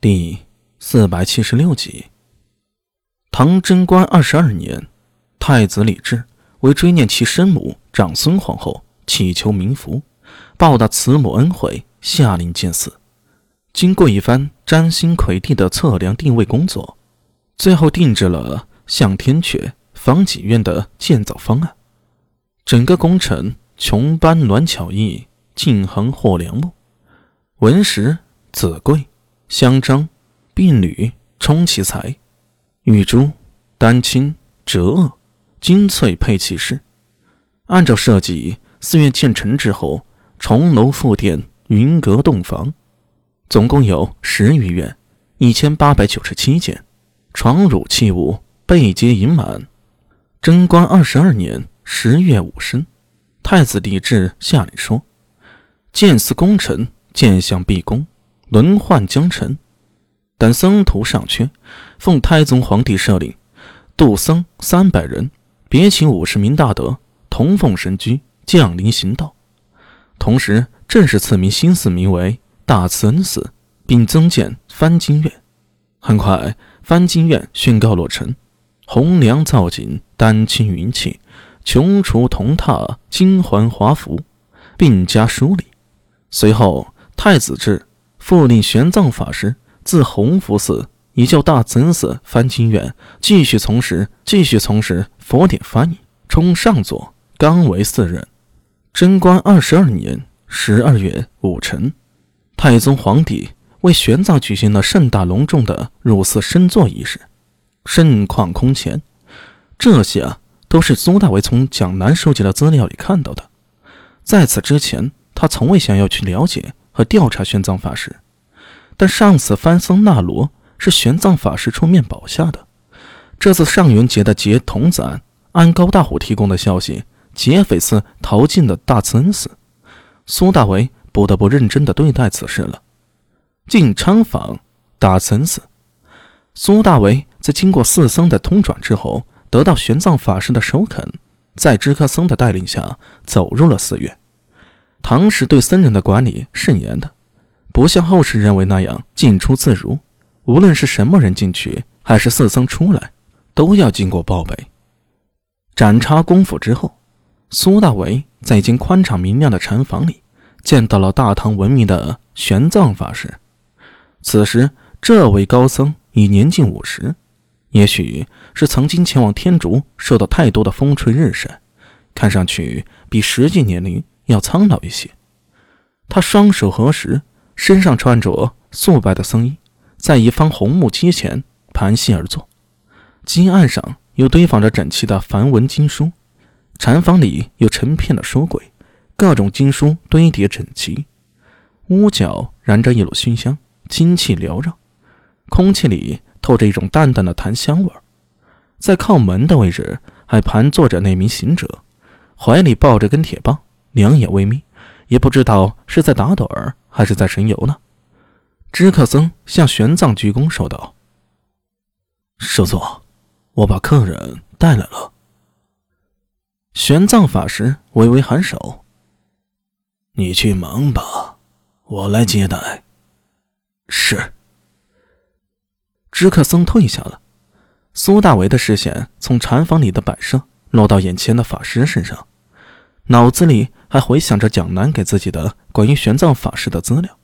第四百七十六集，唐贞观二十二年，太子李治为追念其生母长孙皇后，祈求冥福，报答慈母恩惠，下令建寺。经过一番占星魁地的测量定位工作，最后定制了向天阙、方济院的建造方案。整个工程琼班鸾巧艺，尽横获良木，文石、子贵。香樟、碧缕、冲其彩，玉珠、丹青、折萼、金翠配其饰。按照设计，寺院建成之后，重楼复殿，云阁洞房，总共有十余院，一千八百九十七间，床褥器物备皆盈满。贞观二十二年十月五申，太子李治下令说：“建寺功臣，建相毕恭。”轮换将成，但僧徒尚缺，奉太宗皇帝赦令，度僧三百人，别请五十名大德，同奉神居，降临行道。同时，正式赐名新寺名为大慈恩寺，并增建翻经院。很快，翻经院宣告落成，红梁造景，丹青云气，琼厨铜榻，金环华服，并加梳理。随后，太子至。复令玄奘法师自弘福寺移教大慈恩寺翻经院，继续从事继续从事佛典翻译，充上座，刚为四人。贞观二十二年十二月五辰，太宗皇帝为玄奘举行了盛大隆重的入寺升座仪式，盛况空前。这些啊，都是苏大为从蒋南收集的资料里看到的。在此之前，他从未想要去了解。和调查玄奘法师，但上次翻僧纳罗是玄奘法师出面保下的。这次上元节的劫童子案，按高大虎提供的消息，劫匪是逃进了大慈恩寺。苏大为不得不认真地对待此事了。进昌坊大慈恩寺，苏大为在经过四僧的通转之后，得到玄奘法师的首肯，在知客僧的带领下走入了寺院。唐时对僧人的管理甚严的，不像后世认为那样进出自如。无论是什么人进去，还是四僧出来，都要经过报备。展查功夫之后，苏大为在一间宽敞明亮的禅房里，见到了大唐闻名的玄奘法师。此时，这位高僧已年近五十，也许是曾经前往天竺，受到太多的风吹日晒，看上去比实际年龄。要苍老一些，他双手合十，身上穿着素白的僧衣，在一方红木机前盘膝而坐，机案上又堆放着整齐的梵文经书，禅房里有成片的书柜，各种经书堆叠整齐，屋角燃着一缕熏香，清气缭绕，空气里透着一种淡淡的檀香味儿。在靠门的位置还盘坐着那名行者，怀里抱着根铁棒。两眼微眯，也不知道是在打盹儿还是在神游呢。知客僧向玄奘鞠躬说道：“师座，我把客人带来了。”玄奘法师微微颔首：“你去忙吧，我来接待。”是。知客僧退下了。苏大为的视线从禅房里的摆设落到眼前的法师身上。脑子里还回想着蒋楠给自己的关于玄奘法师的资料，